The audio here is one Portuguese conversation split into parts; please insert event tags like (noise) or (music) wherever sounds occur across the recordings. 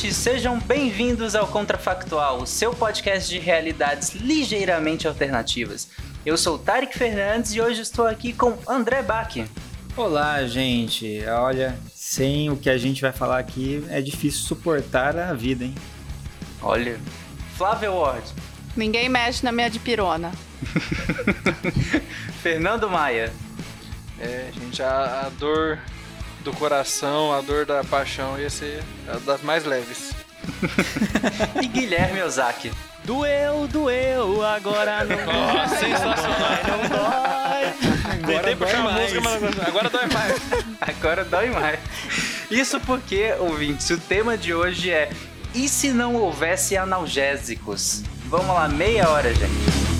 Ouvintes! Sejam bem-vindos ao Contrafactual, o seu podcast de realidades ligeiramente alternativas. Eu sou Tarek Fernandes e hoje estou aqui com André Bach. Olá, gente. Olha, sem o que a gente vai falar aqui, é difícil suportar a vida, hein? Olha, Flávio Ward. Ninguém mexe na minha dipirona. (laughs) Fernando Maia. É, gente, a, a dor do coração, a dor da paixão ia ser das mais leves. (laughs) e Guilherme Ozaki. Doeu, doeu, agora não dói. sensacional. Não dói. Tentei puxar uma música, mas agora dói mais. (laughs) Agora dói mais. Isso porque, ouvintes, o tema de hoje é E se não houvesse analgésicos? Vamos lá, meia hora, gente.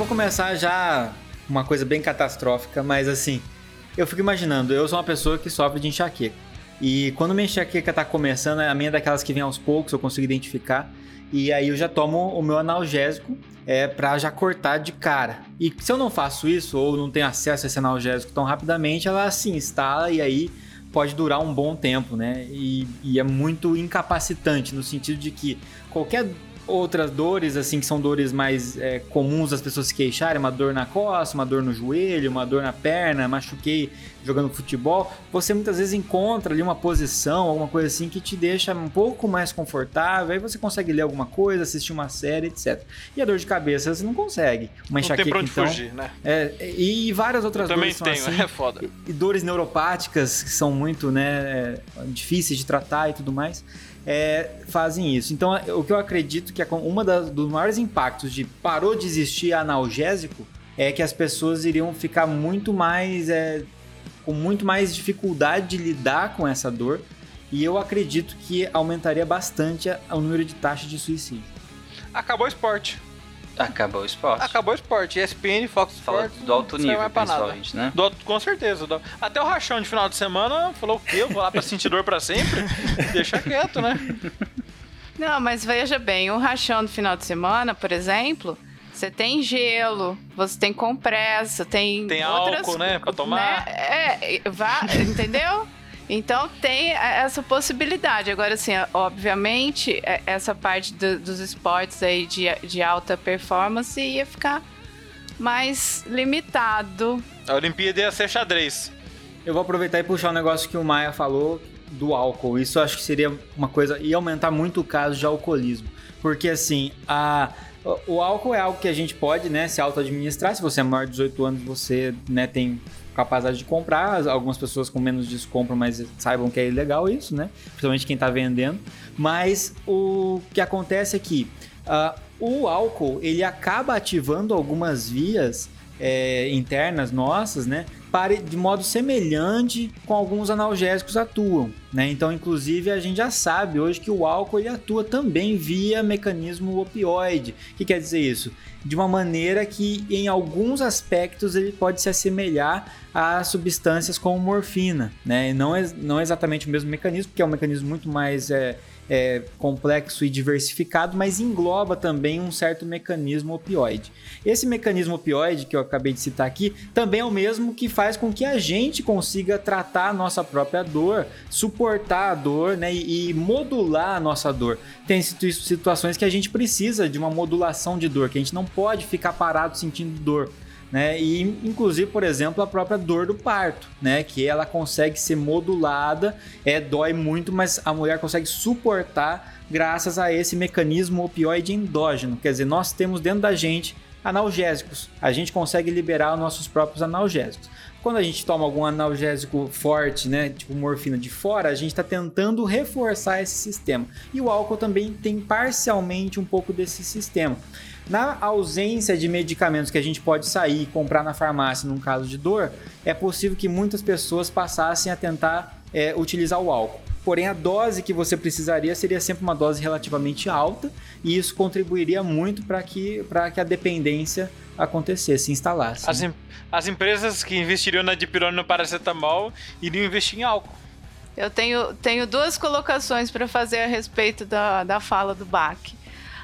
Vou começar já uma coisa bem catastrófica, mas assim, eu fico imaginando, eu sou uma pessoa que sofre de enxaqueca. E quando minha enxaqueca tá começando, a minha é daquelas que vem aos poucos, eu consigo identificar. E aí eu já tomo o meu analgésico é, para já cortar de cara. E se eu não faço isso, ou não tenho acesso a esse analgésico tão rapidamente, ela se instala e aí pode durar um bom tempo, né? E, e é muito incapacitante, no sentido de que qualquer outras dores, assim, que são dores mais é, comuns das pessoas se queixarem, uma dor na costa, uma dor no joelho, uma dor na perna, machuquei jogando futebol, você muitas vezes encontra ali uma posição, alguma coisa assim que te deixa um pouco mais confortável, aí você consegue ler alguma coisa, assistir uma série, etc. E a dor de cabeça você não consegue. Uma enxaqueca, não tem pra onde então, fugir, né? É, e várias outras Eu dores também tenho, assim, (laughs) é foda. E, e dores neuropáticas que são muito, né, difíceis de tratar e tudo mais é, fazem isso. Então, o que eu acredito que é uma das, dos maiores impactos de parou de existir analgésico é que as pessoas iriam ficar muito mais é, com muito mais dificuldade de lidar com essa dor e eu acredito que aumentaria bastante o número de taxas de suicídio. Acabou o esporte. Acabou o esporte. Acabou o esporte. ESPN, Fox Fala Sports. do alto nível, principalmente, nada. né? Do, com certeza. Do, até o rachão de final de semana falou o quê? Eu vou lá pra sentir dor pra sempre? (laughs) Deixa quieto, né? Não, mas veja bem, o rachão do final de semana, por exemplo, você tem gelo, você tem compressa, tem. Tem outras, álcool, né? Pra tomar. Né? É, vá, entendeu? Então tem essa possibilidade. Agora, assim, obviamente, essa parte do, dos esportes aí de, de alta performance ia ficar mais limitado. A Olimpíada ia ser xadrez. Eu vou aproveitar e puxar um negócio que o Maia falou do álcool. Isso eu acho que seria uma coisa. ia aumentar muito o caso de alcoolismo. Porque assim, a. O álcool é algo que a gente pode, né, se auto-administrar. Se você é maior de 18 anos, você, né, tem capacidade de comprar. Algumas pessoas com menos disso compram, mas saibam que é ilegal isso, né? Principalmente quem está vendendo. Mas o que acontece é que uh, o álcool ele acaba ativando algumas vias é, internas nossas, né? Para, de modo semelhante com alguns analgésicos atuam, né? Então, inclusive, a gente já sabe hoje que o álcool ele atua também via mecanismo opioide. O que quer dizer isso? De uma maneira que, em alguns aspectos, ele pode se assemelhar a substâncias como morfina, né? E não é, não é exatamente o mesmo mecanismo, porque é um mecanismo muito mais é, é, complexo e diversificado, mas engloba também um certo mecanismo opioide. Esse mecanismo opioide que eu acabei de citar aqui também é o mesmo que faz com que a gente consiga tratar a nossa própria dor, suportar a dor né, e, e modular a nossa dor. Tem situações que a gente precisa de uma modulação de dor, que a gente não pode ficar parado sentindo dor né? E inclusive, por exemplo, a própria dor do parto, né? Que ela consegue ser modulada, é dói muito, mas a mulher consegue suportar graças a esse mecanismo opioide endógeno. Quer dizer, nós temos dentro da gente analgésicos. A gente consegue liberar os nossos próprios analgésicos. Quando a gente toma algum analgésico forte, né, tipo morfina de fora, a gente está tentando reforçar esse sistema. E o álcool também tem parcialmente um pouco desse sistema. Na ausência de medicamentos que a gente pode sair e comprar na farmácia num caso de dor, é possível que muitas pessoas passassem a tentar é, utilizar o álcool. Porém, a dose que você precisaria seria sempre uma dose relativamente alta, e isso contribuiria muito para que, que a dependência acontecesse, instalasse. As, em, as empresas que investiriam na dipirona no paracetamol iriam investir em álcool. Eu tenho, tenho duas colocações para fazer a respeito da, da fala do Bach.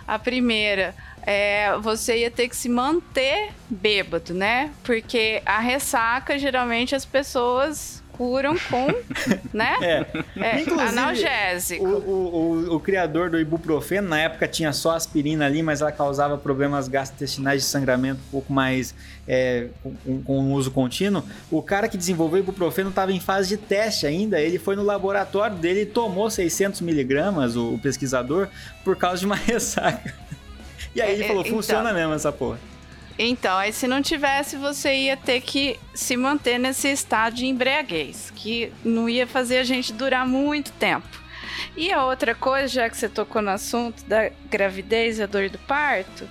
A primeira, é, você ia ter que se manter bêbado, né? Porque a ressaca, geralmente, as pessoas curam com, (laughs) né? É. é analgésico. O, o, o, criador do ibuprofeno, na época, tinha só aspirina ali, mas ela causava problemas gastrointestinais de sangramento um pouco mais é, com, com uso contínuo. O cara que desenvolveu o ibuprofeno estava em fase de teste ainda. Ele foi no laboratório dele e tomou 600 miligramas, o, o pesquisador, por causa de uma (laughs) ressaca. E aí ele é, falou, é, funciona então, mesmo essa porra. Então, aí se não tivesse, você ia ter que se manter nesse estado de embriaguez, que não ia fazer a gente durar muito tempo. E a outra coisa, já que você tocou no assunto da gravidez e a dor do parto,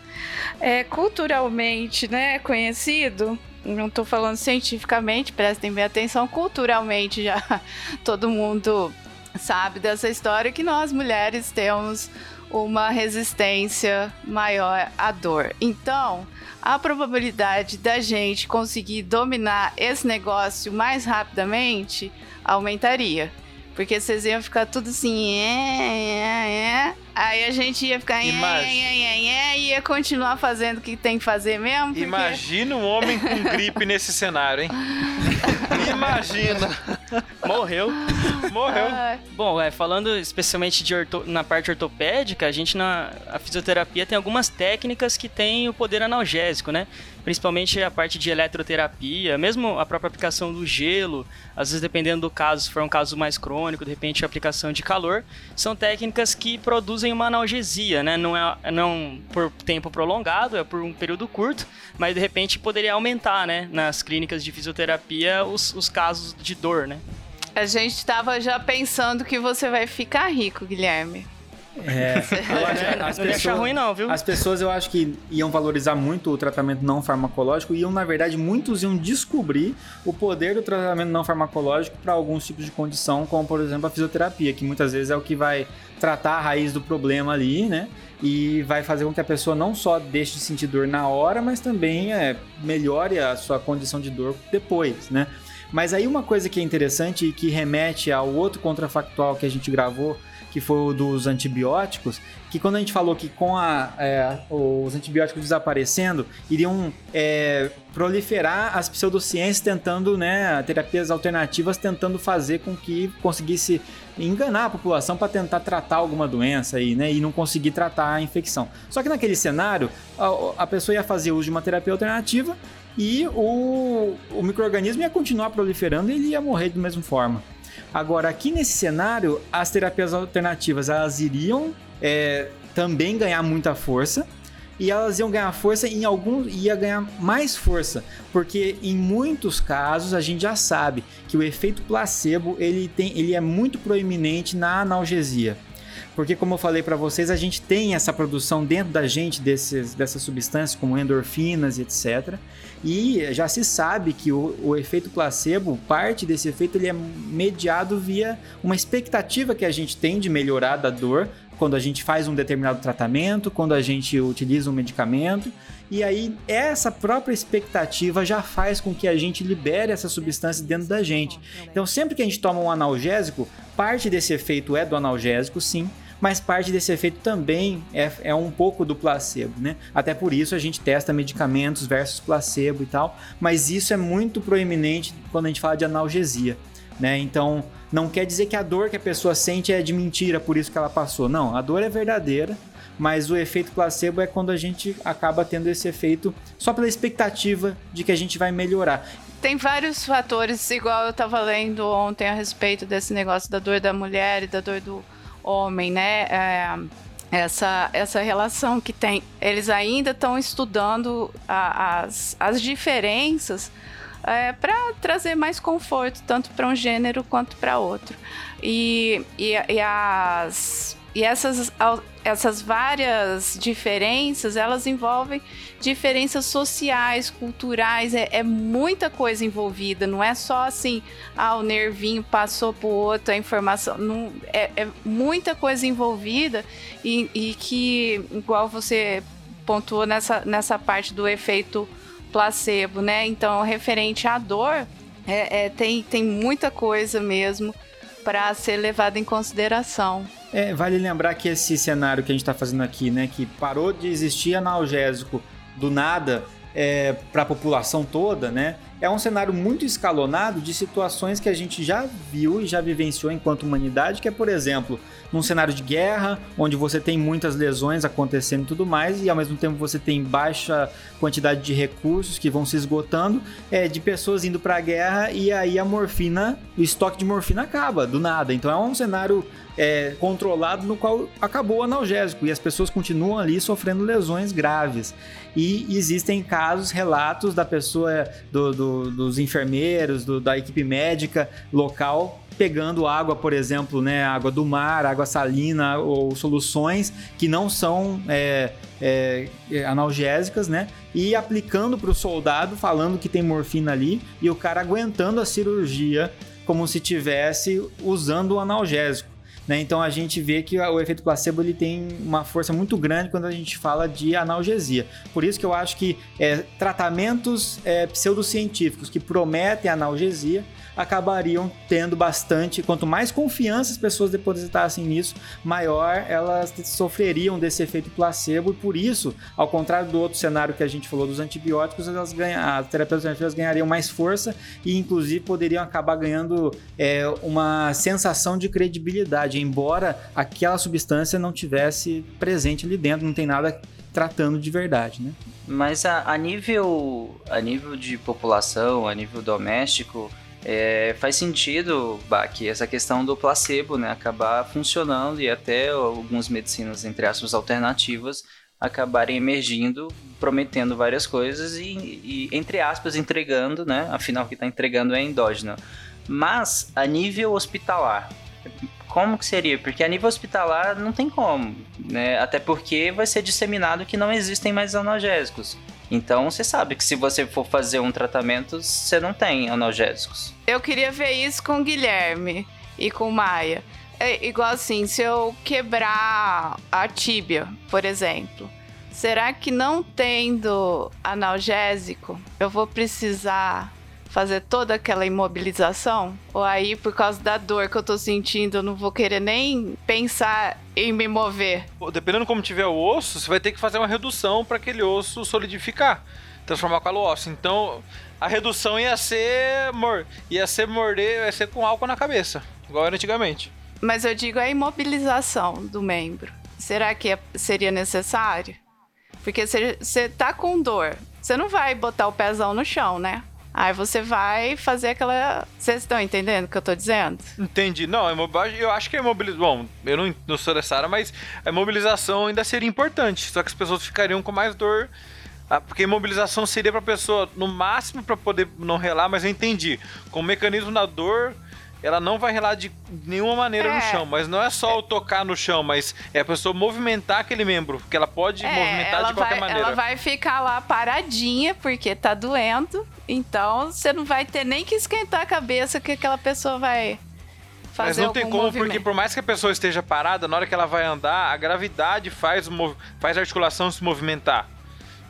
é culturalmente, né, conhecido, não estou falando cientificamente, prestem bem atenção, culturalmente já (laughs) todo mundo sabe dessa história que nós mulheres temos uma resistência maior à dor. Então, a probabilidade da gente conseguir dominar esse negócio mais rapidamente aumentaria. Porque vocês iam ficar tudo assim, é, é, é. Aí a gente ia ficar, é, é, é, é, e ia continuar fazendo o que tem que fazer mesmo. Porque... Imagina um homem com gripe (laughs) nesse cenário, hein? Imagina. Morreu. Morreu. Bom, é, falando especialmente de orto... na parte ortopédica, a gente na a fisioterapia tem algumas técnicas que têm o poder analgésico, né? Principalmente a parte de eletroterapia, mesmo a própria aplicação do gelo, às vezes dependendo do caso, se for um caso mais crônico, de repente a aplicação de calor, são técnicas que produzem uma analgesia, né? Não é não por tempo prolongado, é por um período curto, mas de repente poderia aumentar, né, nas clínicas de fisioterapia os, os casos de dor, né? A gente estava já pensando que você vai ficar rico, Guilherme. É, eu acho, as não pessoas, ruim não, viu? As pessoas eu acho que iam valorizar muito o tratamento não farmacológico e iam, na verdade, muitos iam descobrir o poder do tratamento não farmacológico para alguns tipos de condição, como por exemplo a fisioterapia, que muitas vezes é o que vai tratar a raiz do problema ali, né? E vai fazer com que a pessoa não só deixe de sentir dor na hora, mas também é, melhore a sua condição de dor depois, né? Mas aí uma coisa que é interessante e que remete ao outro contrafactual que a gente gravou, que foi o dos antibióticos, que quando a gente falou que com a, é, os antibióticos desaparecendo, iriam é, proliferar as pseudociências tentando, né, terapias alternativas tentando fazer com que conseguisse enganar a população para tentar tratar alguma doença aí, né, e não conseguir tratar a infecção. Só que naquele cenário, a, a pessoa ia fazer uso de uma terapia alternativa e o, o microorganismo ia continuar proliferando e ele ia morrer da mesma forma. Agora, aqui nesse cenário, as terapias alternativas elas iriam é, também ganhar muita força e elas iam ganhar força em alguns ia ganhar mais força, porque em muitos casos a gente já sabe que o efeito placebo ele tem ele é muito proeminente na analgesia. Porque, como eu falei para vocês, a gente tem essa produção dentro da gente desses, dessas substâncias, como endorfinas e etc. E já se sabe que o, o, efeito placebo, parte desse efeito, ele é mediado via uma expectativa que a gente tem de melhorar da dor quando a gente faz um determinado tratamento, quando a gente utiliza um medicamento. E aí, essa própria expectativa já faz com que a gente libere essa substância dentro da gente. Então, sempre que a gente toma um analgésico, parte desse efeito é do analgésico, sim, mas parte desse efeito também é, é um pouco do placebo, né? Até por isso a gente testa medicamentos versus placebo e tal, mas isso é muito proeminente quando a gente fala de analgesia. Né? Então, não quer dizer que a dor que a pessoa sente é de mentira, por isso que ela passou. Não, a dor é verdadeira, mas o efeito placebo é quando a gente acaba tendo esse efeito só pela expectativa de que a gente vai melhorar. Tem vários fatores, igual eu estava lendo ontem a respeito desse negócio da dor da mulher e da dor do homem, né? É, essa, essa relação que tem. Eles ainda estão estudando a, as, as diferenças é, para trazer mais conforto, tanto para um gênero quanto para outro. E, e, e, as, e essas, essas várias diferenças, elas envolvem diferenças sociais, culturais, é, é, muita coisa envolvida, não é só assim, ah, o nervinho passou para o outro, a informação, não, é, é muita coisa envolvida e, e que, igual você pontuou nessa, nessa parte do efeito placebo, né? Então, referente à dor, é, é, tem, tem muita coisa mesmo para ser levada em consideração. É, vale lembrar que esse cenário que a gente está fazendo aqui, né, que parou de existir analgésico do nada é, para a população toda, né, é um cenário muito escalonado de situações que a gente já viu e já vivenciou enquanto humanidade, que é, por exemplo, num cenário de guerra, onde você tem muitas lesões acontecendo e tudo mais, e ao mesmo tempo você tem baixa quantidade de recursos que vão se esgotando, é, de pessoas indo para a guerra e aí a morfina, o estoque de morfina acaba do nada. Então é um cenário é, controlado no qual acabou o analgésico e as pessoas continuam ali sofrendo lesões graves. E existem casos, relatos da pessoa, do, do, dos enfermeiros, do, da equipe médica local pegando água, por exemplo, né, água do mar, água salina ou soluções que não são é, é, analgésicas, né, e aplicando para o soldado, falando que tem morfina ali e o cara aguentando a cirurgia como se tivesse usando o analgésico. Né? Então a gente vê que o efeito placebo ele tem uma força muito grande quando a gente fala de analgesia. Por isso que eu acho que é, tratamentos é, pseudocientíficos que prometem analgesia acabariam tendo bastante. Quanto mais confiança as pessoas depositassem nisso, maior elas sofreriam desse efeito placebo. E por isso, ao contrário do outro cenário que a gente falou dos antibióticos, elas as alternativas ganhariam mais força e, inclusive, poderiam acabar ganhando é, uma sensação de credibilidade, embora aquela substância não tivesse presente ali dentro, não tem nada tratando de verdade, né? Mas a, a nível a nível de população, a nível doméstico, é, faz sentido, que essa questão do placebo, né, acabar funcionando e até algumas medicinas, entre aspas, alternativas acabarem emergindo, prometendo várias coisas e, e entre aspas, entregando, né, afinal o que está entregando é endógeno. Mas, a nível hospitalar, como que seria? Porque a nível hospitalar não tem como, né? Até porque vai ser disseminado que não existem mais analgésicos. Então você sabe que se você for fazer um tratamento, você não tem analgésicos. Eu queria ver isso com o Guilherme e com o Maia. É igual assim, se eu quebrar a tíbia, por exemplo, será que não tendo analgésico, eu vou precisar fazer toda aquela imobilização? Ou aí, por causa da dor que eu tô sentindo, eu não vou querer nem pensar em me mover? Dependendo como tiver o osso, você vai ter que fazer uma redução para aquele osso solidificar, transformar o calo ósseo. Então, a redução ia ser mor ia ser morder, ia ser com álcool na cabeça, igual era antigamente. Mas eu digo a imobilização do membro. Será que é, seria necessário? Porque você tá com dor, você não vai botar o pezão no chão, né? Aí você vai fazer aquela. Vocês estão entendendo o que eu tô dizendo? Entendi. Não, eu acho que a imobilização. Bom, eu não, não sou dessa área, mas a imobilização ainda seria importante. Só que as pessoas ficariam com mais dor. Ah, porque imobilização seria pra pessoa, no máximo, para poder não relar, mas eu entendi. Com o mecanismo da dor, ela não vai relar de nenhuma maneira é. no chão. Mas não é só o tocar no chão, mas é a pessoa movimentar aquele membro, porque ela pode é, movimentar ela de qualquer vai, maneira. Ela vai ficar lá paradinha, porque tá doendo. Então você não vai ter nem que esquentar a cabeça que aquela pessoa vai. Fazer Mas não tem como, movimento. porque por mais que a pessoa esteja parada, na hora que ela vai andar, a gravidade faz, faz a articulação se movimentar.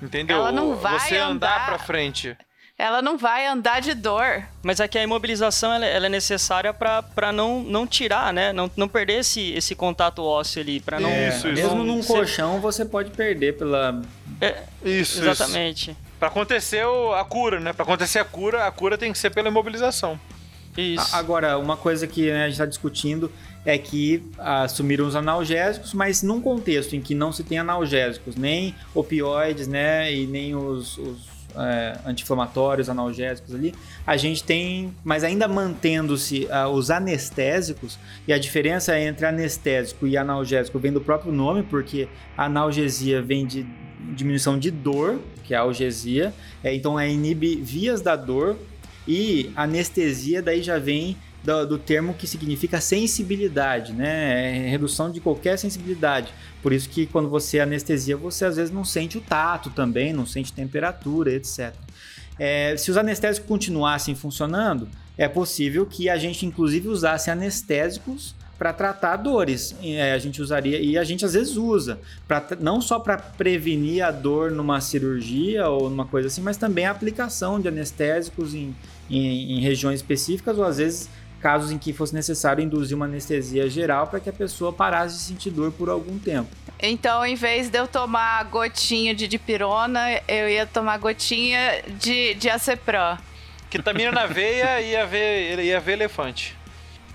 Entendeu? Ela não vai Você andar, andar pra frente ela não vai andar de dor. Mas aqui a imobilização ela, ela é necessária para não, não tirar, né? Não, não perder esse, esse contato ósseo ali. Pra não, é, isso, mesmo num colchão você pode perder pela. É, isso. Exatamente. Isso. Para acontecer a cura, né? Para acontecer a cura, a cura tem que ser pela imobilização. Isso. Agora, uma coisa que né, a gente está discutindo é que assumiram os analgésicos, mas num contexto em que não se tem analgésicos, nem opioides, né, e nem os, os é, anti-inflamatórios, analgésicos ali, a gente tem, mas ainda mantendo-se uh, os anestésicos, e a diferença entre anestésico e analgésico vem do próprio nome, porque a analgesia vem de diminuição de dor, que é a algesia, é, então é inibe vias da dor, e anestesia daí já vem do, do, termo que significa sensibilidade, né? É redução de qualquer sensibilidade. Por isso que quando você anestesia, você às vezes não sente o tato também, não sente temperatura, etc. É, se os anestésicos continuassem funcionando, é possível que a gente inclusive usasse anestésicos para tratar dores. É, a gente usaria e a gente às vezes usa, pra, não só para prevenir a dor numa cirurgia ou numa coisa assim, mas também a aplicação de anestésicos em, em, em regiões específicas ou às vezes casos em que fosse necessário induzir uma anestesia geral para que a pessoa parasse de sentir dor por algum tempo. Então, em vez de eu tomar gotinha de dipirona, eu ia tomar gotinha de, de acepran. Ketamina na veia ia ver, ia ver elefante.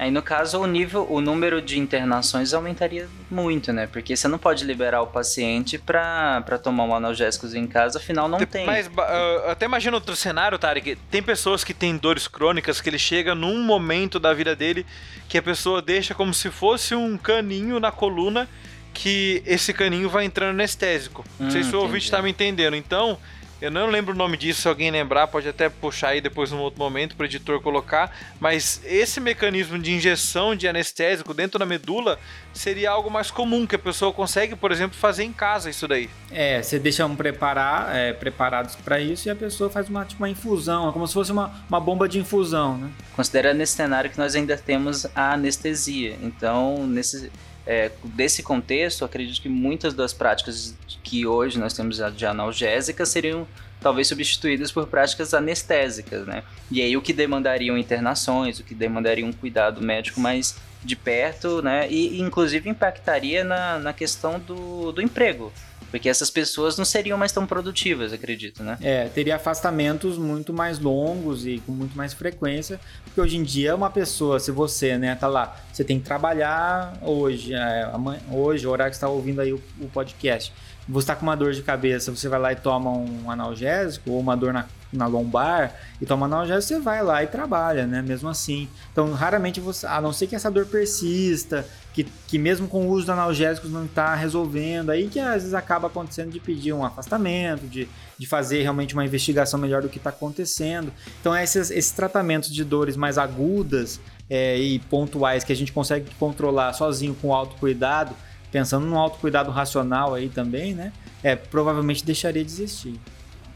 Aí no caso o nível, o número de internações aumentaria muito, né? Porque você não pode liberar o paciente para tomar um analgésico em casa, afinal não tem. Mas uh, até imagina outro cenário, Tarek. Tem pessoas que têm dores crônicas que ele chega num momento da vida dele que a pessoa deixa como se fosse um caninho na coluna que esse caninho vai entrando anestésico. Hum, não sei se o ouvinte está me entendendo. Então, eu não lembro o nome disso, se alguém lembrar, pode até puxar aí depois num outro momento para o editor colocar. Mas esse mecanismo de injeção de anestésico dentro da medula seria algo mais comum, que a pessoa consegue, por exemplo, fazer em casa isso daí. É, você deixa um preparar, é, preparados para isso e a pessoa faz uma, tipo, uma infusão, é como se fosse uma, uma bomba de infusão, né? Considerando nesse cenário que nós ainda temos a anestesia. Então, nesse é, desse contexto, acredito que muitas das práticas que hoje nós temos de analgésicas seriam talvez substituídas por práticas anestésicas, né? E aí o que demandariam internações, o que demandaria um cuidado médico mais de perto, né? E inclusive impactaria na, na questão do, do emprego. Porque essas pessoas não seriam mais tão produtivas, acredito, né? É, teria afastamentos muito mais longos e com muito mais frequência. Porque hoje em dia, uma pessoa, se você, né, tá lá, você tem que trabalhar hoje, é, amanhã, hoje, o horário que você está ouvindo aí o, o podcast você está com uma dor de cabeça, você vai lá e toma um analgésico, ou uma dor na, na lombar, e toma analgésico, você vai lá e trabalha, né? Mesmo assim. Então, raramente você, a não ser que essa dor persista, que, que mesmo com o uso de analgésicos não está resolvendo, aí que às vezes acaba acontecendo de pedir um afastamento, de, de fazer realmente uma investigação melhor do que está acontecendo. Então, esses, esses tratamentos de dores mais agudas é, e pontuais que a gente consegue controlar sozinho com autocuidado, pensando no autocuidado racional aí também, né? É, provavelmente deixaria de existir.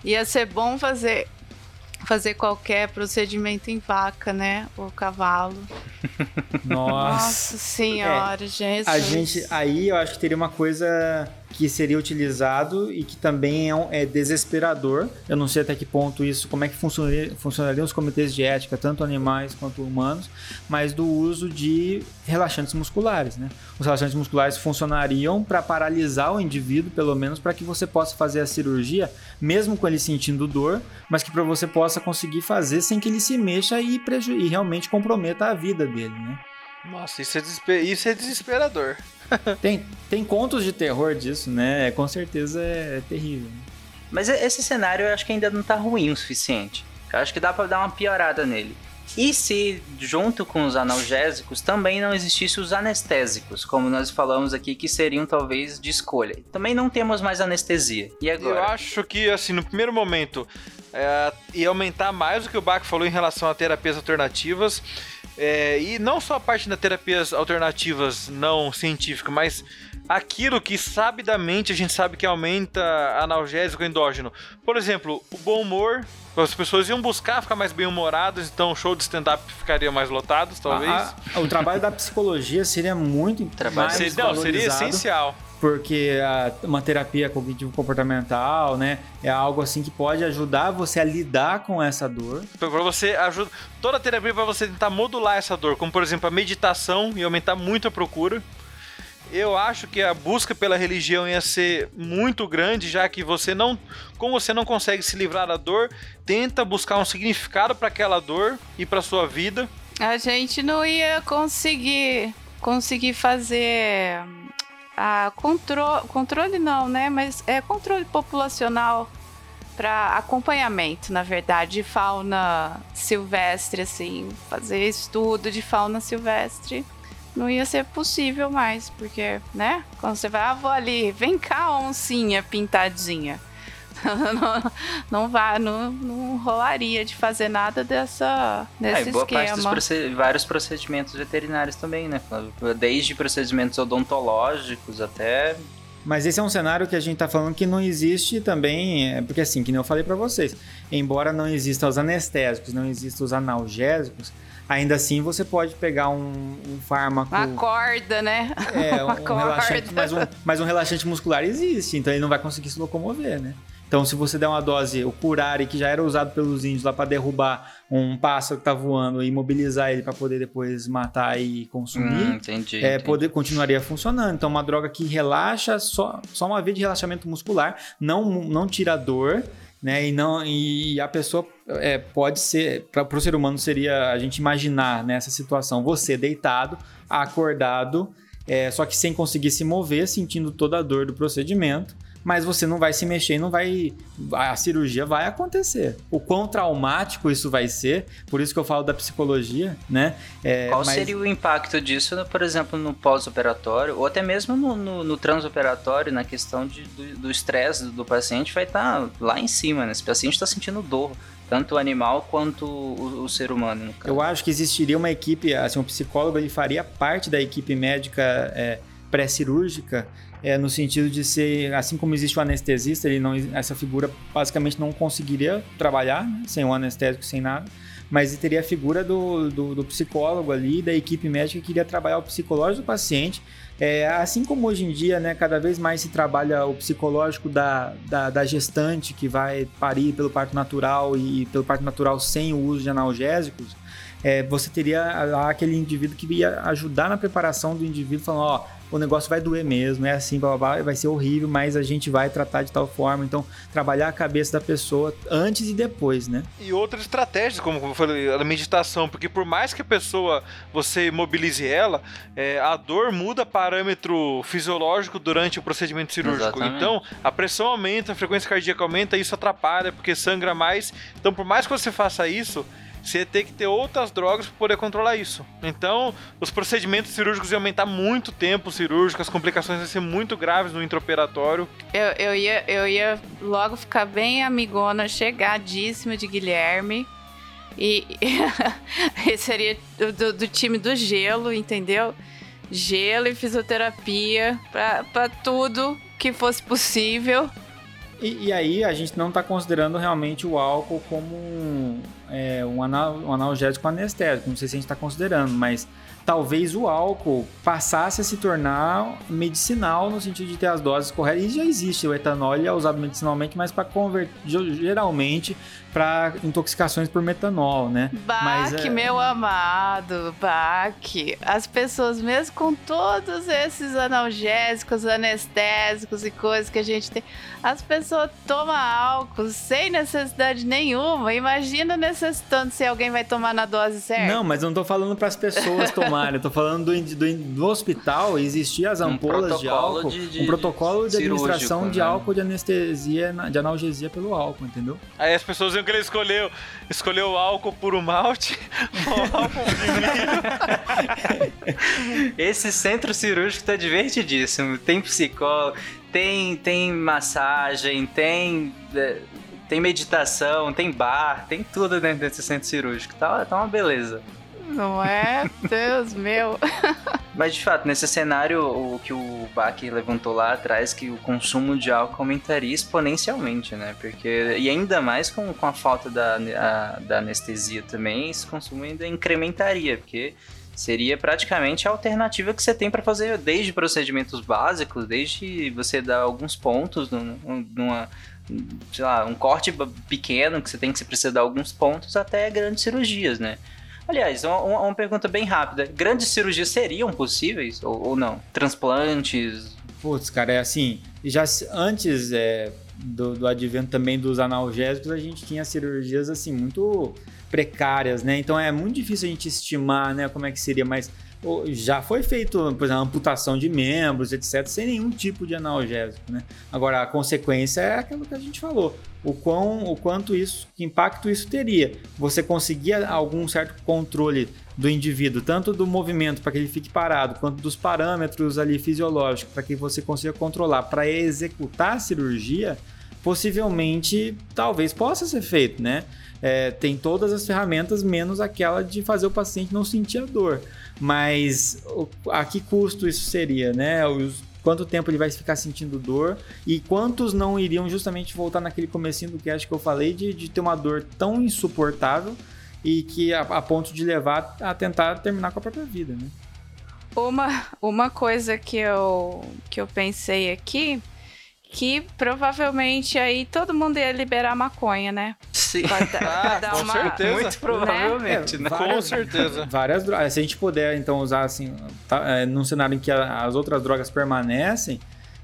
Ia ser bom fazer fazer qualquer procedimento em vaca, né? O cavalo. (laughs) Nossa, Nossa senhora, é, gente. A gente aí eu acho que teria uma coisa que seria utilizado e que também é, um, é, desesperador. Eu não sei até que ponto isso, como é que funcionaria, funcionariam os comitês de ética, tanto animais quanto humanos, mas do uso de relaxantes musculares. Né? Os relaxantes musculares funcionariam para paralisar o indivíduo, pelo menos para que você possa fazer a cirurgia, mesmo com ele sentindo dor, mas que para você possa conseguir fazer sem que ele se mexa e, e realmente comprometa a vida dele. Né? Nossa, isso é, desesper... isso é desesperador. (laughs) tem, tem contos de terror disso, né? Com certeza é, terrível. Mas esse cenário eu acho que ainda não tá ruim o suficiente. Eu acho que dá para dar uma piorada nele. E se, junto com os analgésicos, também não existisse os anestésicos, como nós falamos aqui, que seriam talvez de escolha. Também não temos mais anestesia. E agora? Eu acho que, assim, no primeiro momento, é, ia aumentar mais o que o Bach falou em relação a terapias alternativas. É, e não só a parte das terapias alternativas não científicas, mas aquilo que sabidamente a gente sabe que aumenta analgésico endógeno. Por exemplo, o bom humor. As pessoas iam buscar ficar mais bem-humoradas, então o show de stand-up ficaria mais lotados, talvez. Ah, ah, o trabalho da psicologia seria muito trabalho mais Não, seria essencial porque a, uma terapia cognitivo-comportamental, né, é algo assim que pode ajudar você a lidar com essa dor. Para você ajuda toda a terapia para você tentar modular essa dor, como por exemplo a meditação e aumentar muito a procura. Eu acho que a busca pela religião ia ser muito grande, já que você não, como você não consegue se livrar da dor, tenta buscar um significado para aquela dor e para sua vida. A gente não ia conseguir conseguir fazer a contro controle não, né? Mas é controle populacional para acompanhamento, na verdade, de fauna silvestre, assim, fazer estudo de fauna silvestre não ia ser possível mais, porque, né? Quando você vai, ah, vou ali, vem cá, oncinha pintadinha. (laughs) não, não vai, não, não rolaria de fazer nada dessa desse É, boa esquema. parte dos proced- vários procedimentos veterinários também, né? Desde procedimentos odontológicos até Mas esse é um cenário que a gente tá falando que não existe também, é, porque assim, que nem eu falei pra vocês, embora não existam os anestésicos, não existam os analgésicos, ainda assim você pode pegar um, um fármaco... Uma corda, né? É, um, (laughs) Uma um relaxante, corda. mas um, mas um relaxante muscular existe, então ele não vai conseguir se locomover, né? Então, se você der uma dose, o curare, que já era usado pelos índios lá para derrubar um pássaro que tá voando e imobilizar ele para poder depois matar e consumir, Hum, entendi, é, entendi. poder, continuaria funcionando. Então, uma droga que relaxa, só, só uma via de relaxamento muscular, não, não tira dor, né? E, não, e a pessoa é, pode ser, para o ser humano seria a gente imaginar nessa situação, você deitado, acordado, é, só que sem conseguir se mover, sentindo toda a dor do procedimento. Mas você não vai se mexer não vai. A cirurgia vai acontecer. O quão traumático isso vai ser, por isso que eu falo da psicologia, né? É, Qual mas- seria o impacto disso, por exemplo, no pós-operatório, ou até mesmo no, no, no transoperatório, na questão de- do estresse do, do paciente, vai estar lá em cima, né? Esse paciente está sentindo dor, tanto o animal quanto o, o ser humano. Eu acho que existiria uma equipe, assim, um psicólogo ele faria parte da equipe médica é, pré-cirúrgica, é, no sentido de ser, assim como existe o anestesista, ele não, essa figura basicamente não conseguiria trabalhar né, sem um anestésico, sem nada, mas teria a figura do, do, do psicólogo ali, da equipe médica que iria trabalhar o psicológico do paciente. É, assim como hoje em dia, né, cada vez mais se trabalha o psicológico da, da, da gestante que vai parir pelo parto natural e pelo parto natural sem o uso de analgésicos, é, você teria lá aquele indivíduo que ia ajudar na preparação do indivíduo, falando, ó, o negócio vai doer mesmo, é assim, blá, blá, blá, vai ser horrível, mas a gente vai tratar de tal forma. Então, trabalhar a cabeça da pessoa antes e depois, né? E outras estratégias, como eu falei, a meditação, porque por mais que a pessoa, você mobilize ela, é, a dor muda parâmetro fisiológico durante o procedimento cirúrgico. Exatamente. Então, a pressão aumenta, a frequência cardíaca aumenta, isso atrapalha, porque sangra mais. Então, por mais que você faça isso, você tem que ter outras drogas para poder controlar isso. Então, os procedimentos cirúrgicos iam aumentar muito tempo cirúrgico, as complicações iam ser muito graves no intraoperatório. Eu, eu, ia, eu ia logo ficar bem amigona, chegadíssima de Guilherme. E, (laughs) e seria do, do- time do gelo, entendeu? Gelo e fisioterapia pra tudo que fosse possível. E, e aí a gente não está considerando realmente o álcool como um, é, um, anal- um analgésico anestésico. Não sei se a gente está considerando, mas talvez o álcool passasse a se tornar medicinal no sentido de ter as doses corretas. E já existe o etanol, é usado medicinalmente, mas para geralmente para intoxicações por metanol, né? Baque, é, meu amado, Baque. As pessoas, mesmo com todos esses analgésicos, anestésicos e coisas que a gente tem, as pessoas tomam álcool sem necessidade nenhuma. Imagina necessitando se alguém vai tomar na dose certa. Não, mas eu não tô falando para as pessoas tomarem, eu tô falando do, do, do hospital existir as ampolas de protocolo álcool, de- de- um protocolo de administração de né? álcool de anestesia, de analgesia pelo álcool, entendeu? Aí as pessoas iam querer escolher, escolher o álcool puro malte, (laughs) o álcool. (laughs) Esse centro cirúrgico tá divertidíssimo. Tem psicólogo, tem, tem massagem, tem, é, tem meditação, tem bar, tem tudo dentro desse centro cirúrgico. Tá, tá uma beleza. Não é? Deus meu. (laughs) Mas de fato, nesse cenário, o que o Bach levantou lá atrás, que o consumo de álcool aumentaria exponencialmente, né? Porque, e ainda mais com, com a falta da, a- da anestesia também, esse consumo ainda incrementaria, porque seria praticamente a alternativa que você tem para fazer desde procedimentos básicos, desde você dar alguns pontos num- numa sei lá, um corte pequeno que você tem que você precisa dar alguns pontos até grandes cirurgias, né? Aliás, uma, uma- pergunta bem rápida. Grandes cirurgias seriam possíveis ou, ou não? Transplantes? Putz, cara, é assim, já antes é, do, do advento também dos analgésicos, a gente tinha cirurgias assim muito precárias, né? Então é muito difícil a gente estimar, né, como é que seria, mas já foi feito, por exemplo, amputação de membros, etc, sem nenhum tipo de analgésico, né? Agora a consequência é aquilo que a gente falou. O quão, o quanto isso, que impacto isso teria? Você conseguia algum certo controle do indivíduo, tanto do movimento para que ele fique parado, quanto dos parâmetros ali fisiológicos para que você consiga controlar para executar a cirurgia, possivelmente talvez possa ser feito, né? É, tem todas as ferramentas menos aquela de fazer o paciente não sentir a dor. Mas a que custo isso seria, né? Quanto tempo ele vai ficar sentindo dor e quantos não iriam justamente voltar naquele comecinho do cast que eu falei de, de ter uma dor tão insuportável e que a, a ponto de levar a tentar terminar com a própria vida, né? Uma, uma coisa que eu, que eu pensei aqui, que provavelmente aí todo mundo ia liberar maconha, né? Sim. Pra, dar- pra Ah, dar com uma- certeza. Muito provavelmente, né? Com certeza. Várias drogas. Se a gente puder, então, usar assim, tá, é, num cenário em que a- as outras drogas permanecem,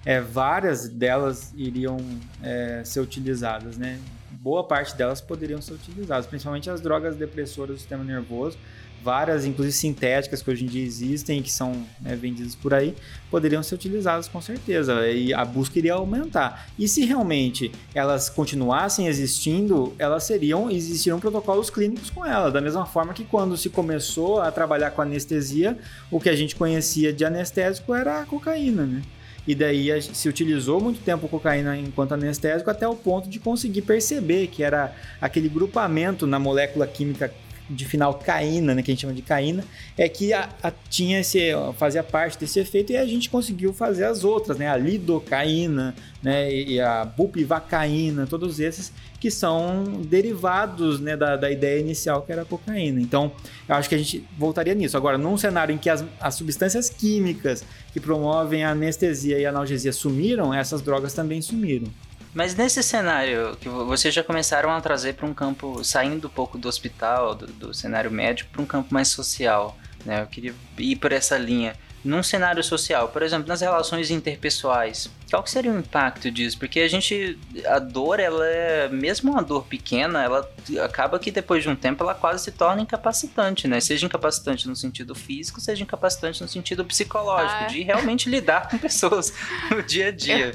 é, várias delas iriam é, ser utilizadas, né? Boa parte delas poderiam ser utilizadas, principalmente as drogas depressoras do sistema nervoso. Várias, inclusive sintéticas, que hoje em dia existem e que são né, vendidas por aí, poderiam ser utilizadas com certeza. E a busca iria aumentar. E se realmente elas continuassem existindo, elas seriam, existiriam protocolos clínicos com elas. Da mesma forma que quando se começou a trabalhar com anestesia, o que a gente conhecia de anestésico era a cocaína, né? E daí se utilizou muito tempo cocaína enquanto anestésico até o ponto de conseguir perceber que era aquele grupamento na molécula química de final caína, né, que a gente chama de caína, é que a- a- tinha esse, fazia parte desse efeito e a gente conseguiu fazer as outras, né, a lidocaína, né, e a bupivacaína, todos esses que são derivados, né, da, da ideia inicial que era a cocaína. Então, eu acho que a gente voltaria nisso. Agora, num cenário em que as, as substâncias químicas que promovem a anestesia e analgesia sumiram, essas drogas também sumiram. Mas nesse cenário que vo- vocês já começaram a trazer para um campo, saindo um pouco do hospital, do, do cenário médico, para um campo mais social, né? Eu queria ir por essa linha. Num cenário social, por exemplo, nas relações interpessoais, qual que seria o impacto disso? Porque a gente, a dor, ela é, mesmo uma dor pequena, ela acaba que depois de um tempo ela quase se torna incapacitante, né? Seja incapacitante no sentido físico, seja incapacitante no sentido psicológico, Ah. de realmente lidar com pessoas (laughs) no dia a dia. Eu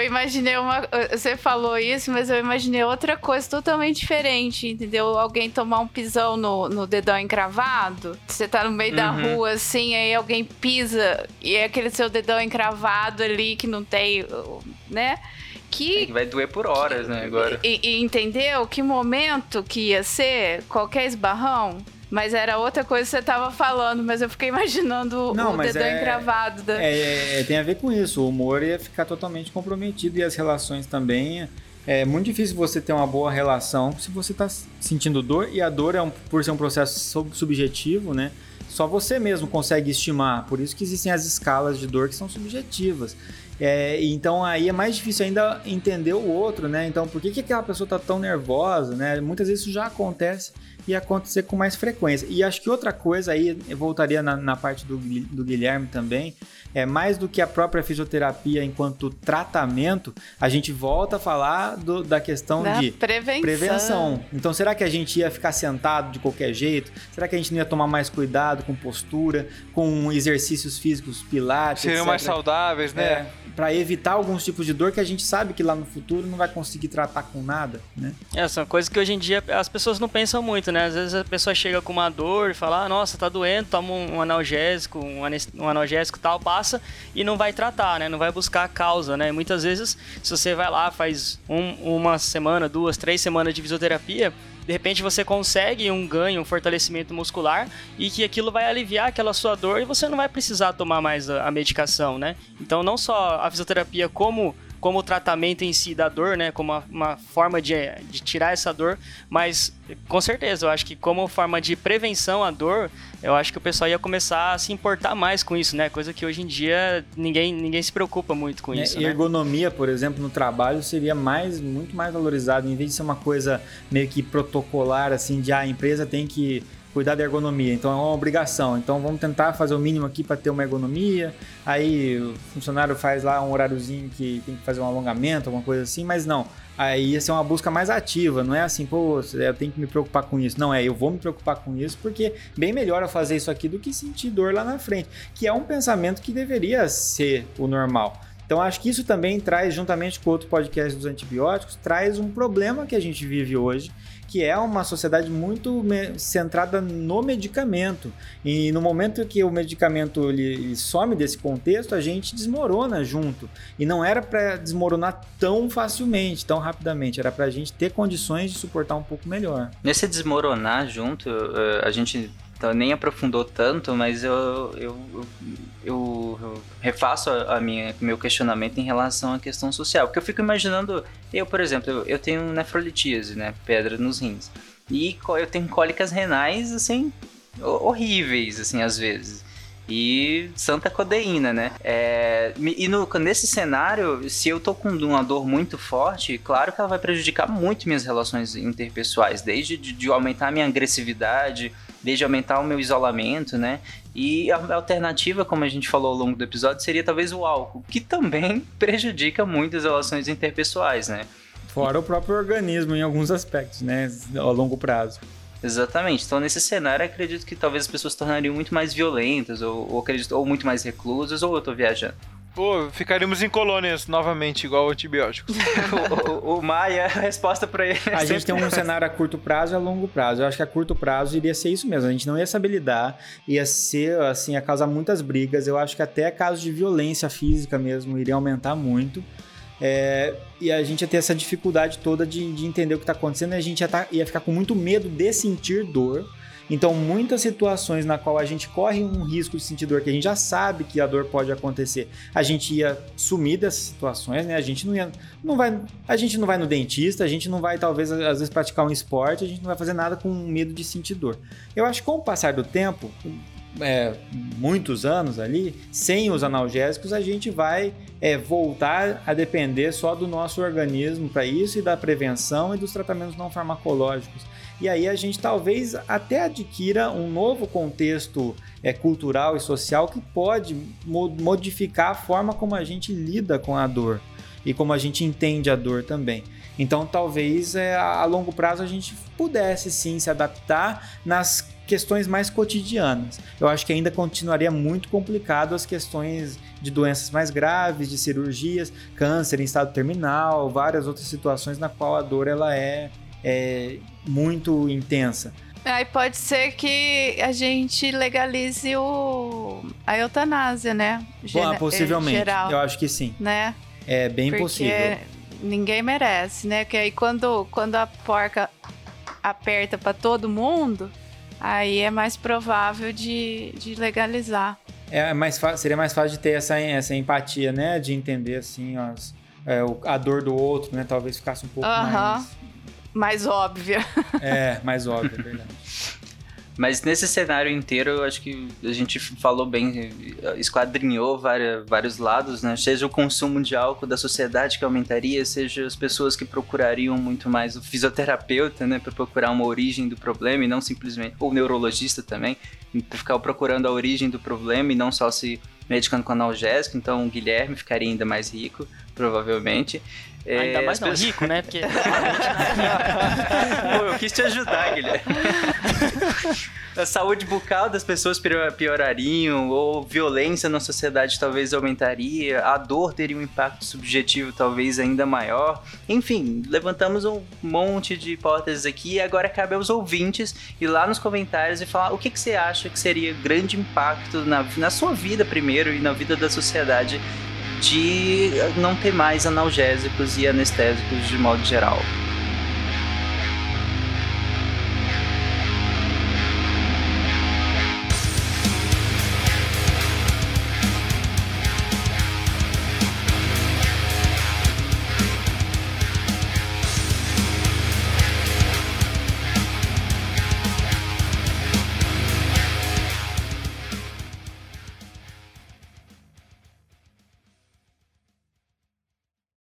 imaginei uma. Você falou isso, mas eu imaginei outra coisa totalmente diferente, entendeu? Alguém tomar um pisão no, no dedão encravado. Você tá no meio da Uhum. rua, assim, aí alguém pisa e é aquele seu dedão encravado ali que não tem. né? Que. Que vai doer por horas, né, agora. E, e entendeu que momento que ia ser qualquer esbarrão? Mas era outra coisa que você tava falando, mas eu fiquei imaginando Não, o dedão é- encravado. Da... É, é, tem a ver com isso. O humor ia ficar totalmente comprometido e as relações também. É muito difícil você ter uma boa relação se você está sentindo dor e a dor é um, por ser um processo sub- subjetivo, né? Só você mesmo consegue estimar. Por isso que existem as escalas de dor que são subjetivas. É, então aí é mais difícil ainda entender o outro, né? Então por que, que aquela pessoa está tão nervosa, né? Muitas vezes isso já acontece e acontecer com mais frequência. E acho que outra coisa aí, eu voltaria na, na parte do, do Guilherme também, é mais do que a própria fisioterapia enquanto tratamento, a gente volta a falar do- da questão Da de prevenção. prevenção. Então, será que a gente ia ficar sentado de qualquer jeito? Será que a gente não ia tomar mais cuidado com postura, com exercícios físicos, pilates, Seriam etc? mais saudáveis, né? É, para evitar alguns tipos de dor que a gente sabe que lá no futuro não vai conseguir tratar com nada, né? É, são coisas que hoje em dia as pessoas não pensam muito, né? Às vezes a pessoa chega com uma dor e fala, ah, nossa, tá doendo, toma um analgésico, um, analgésico tal, passa e não vai tratar, né? Não vai buscar a causa, né? Muitas vezes, se você vai lá, faz um- uma semana, duas, três semanas de fisioterapia, de repente você consegue um ganho, um fortalecimento muscular e que aquilo vai aliviar aquela sua dor e você não vai precisar tomar mais a, a medicação, né? Então não só a fisioterapia como como o tratamento em si da dor, né, como uma, uma forma de, de tirar essa dor, mas com certeza, eu acho que como forma de prevenção à dor, eu acho que o pessoal ia começar a se importar mais com isso, né, coisa que hoje em dia ninguém, ninguém se preocupa muito com Né? isso, E né. ergonomia, por exemplo, no trabalho seria mais, muito mais valorizado, em vez de ser uma coisa meio que protocolar, assim, de ah, a empresa tem que cuidar da ergonomia, então é uma obrigação. Então vamos tentar fazer o mínimo aqui para ter uma ergonomia. Aí o funcionário faz lá um horáriozinho que tem que fazer um alongamento, alguma coisa assim, mas não. Aí ia ser uma busca mais ativa, não é assim, pô, eu tenho que me preocupar com isso. Não, é, eu vou me preocupar com isso porque bem melhor eu fazer isso aqui do que sentir dor lá na frente, que é um pensamento que deveria ser o normal. Então acho que isso também traz, juntamente com outro podcast dos antibióticos, traz um problema que a gente vive hoje, que é uma sociedade muito centrada no medicamento. E no momento que o medicamento ele, some desse contexto, a gente desmorona junto. E não era para desmoronar tão facilmente, tão rapidamente. Era para a gente ter condições de suportar um pouco melhor. Nesse desmoronar junto, eh, a gente então, nem aprofundou tanto, mas eu, eu, eu, eu refaço a, minha meu questionamento em relação à questão social. Porque eu fico imaginando, eu, por exemplo, eu, eu tenho nefrolitíase, né? Pedra nos rins. E eu tenho cólicas renais, assim, horríveis, assim, às vezes e santa codeína, né? É, e no, nesse cenário, se eu tô com uma dor muito forte, claro que ela vai prejudicar muito minhas relações interpessoais, desde de, de aumentar a minha agressividade, desde aumentar o meu isolamento, né? E a alternativa, como a gente falou ao longo do episódio, seria talvez o álcool, que também (laughs) prejudica muito as relações interpessoais, né? Fora o próprio organismo em alguns aspectos, né? A longo prazo. Exatamente. Então, nesse cenário, acredito que talvez as pessoas se tornariam muito mais violentas, ou, ou, acredito, ou muito mais reclusas, ou eu tô viajando. Pô, ficaríamos em colônias novamente, igual antibióticos. (laughs) o, o, o Maia, a resposta para ele. É a gente tem um cenário a curto prazo e a longo prazo. Eu acho que a curto prazo iria ser isso mesmo. A gente não ia saber lidar, ia ser, assim, ia causar muitas brigas. Eu acho que até casos de violência física mesmo iriam aumentar muito. É, e a gente ia ter essa dificuldade toda de, de entender o que está acontecendo e a gente ia, tá, ia ficar com muito medo de sentir dor. Então, muitas situações na qual a gente corre um risco de sentir dor, que a gente já sabe que a dor pode acontecer, a gente ia sumir dessas situações, né? A gente não ia, não vai, a gente não vai no dentista, a gente não vai talvez às vezes praticar um esporte, a gente não vai fazer nada com medo de sentir dor. Eu acho que com o passar do tempo, é, muitos anos ali, sem os analgésicos, a gente vai é, voltar a depender só do nosso organismo para isso e da prevenção e dos tratamentos não farmacológicos. E aí a gente talvez até adquira um novo contexto é, cultural e social que pode modificar a forma como a gente lida com a dor e como a gente entende a dor também. Então, talvez é, a longo prazo a gente pudesse sim se adaptar nas questões mais cotidianas. Eu acho que ainda continuaria muito complicado as questões de doenças mais graves, de cirurgias, câncer em estado terminal, várias outras situações na qual a dor ela é, é muito intensa. Aí pode ser que a gente legalize o a eutanásia, né? Gen possivelmente. Geral, Eu acho que sim. Né? É bem Porque possível. Ninguém merece, né? Que aí quando, quando a porca aperta para todo mundo, aí é mais provável de, de legalizar. É mais seria mais fácil de ter essa, essa empatia, né? De entender assim as, é, a dor do outro, né? Talvez ficasse um pouco uh -huh. mais. Mais óbvia. (laughs) É, mais óbvia, é verdade. Mas nesse cenário inteiro, eu acho que a gente falou bem, esquadrinhou vários, vários lados, né? Seja o consumo de álcool da sociedade que aumentaria, seja as pessoas que procurariam muito mais o fisioterapeuta, né? Para procurar uma origem do problema e não simplesmente. Ou o neurologista também, para ficar procurando a origem do problema e não só se medicando com analgésico. Então o Guilherme ficaria ainda mais rico, provavelmente. Ainda é, mais não pessoas... rico, né? Porque. (laughs) Pô, eu quis te ajudar, Guilherme. (laughs) a saúde bucal das pessoas piorariam, ou violência na sociedade talvez aumentaria, a dor teria um impacto subjetivo talvez ainda maior. Enfim, levantamos um monte de hipóteses aqui e agora cabe aos ouvintes ir lá nos comentários e falar o que, que você acha que seria grande impacto na, na sua vida primeiro e na vida da sociedade de não ter mais analgésicos e anestésicos de modo geral.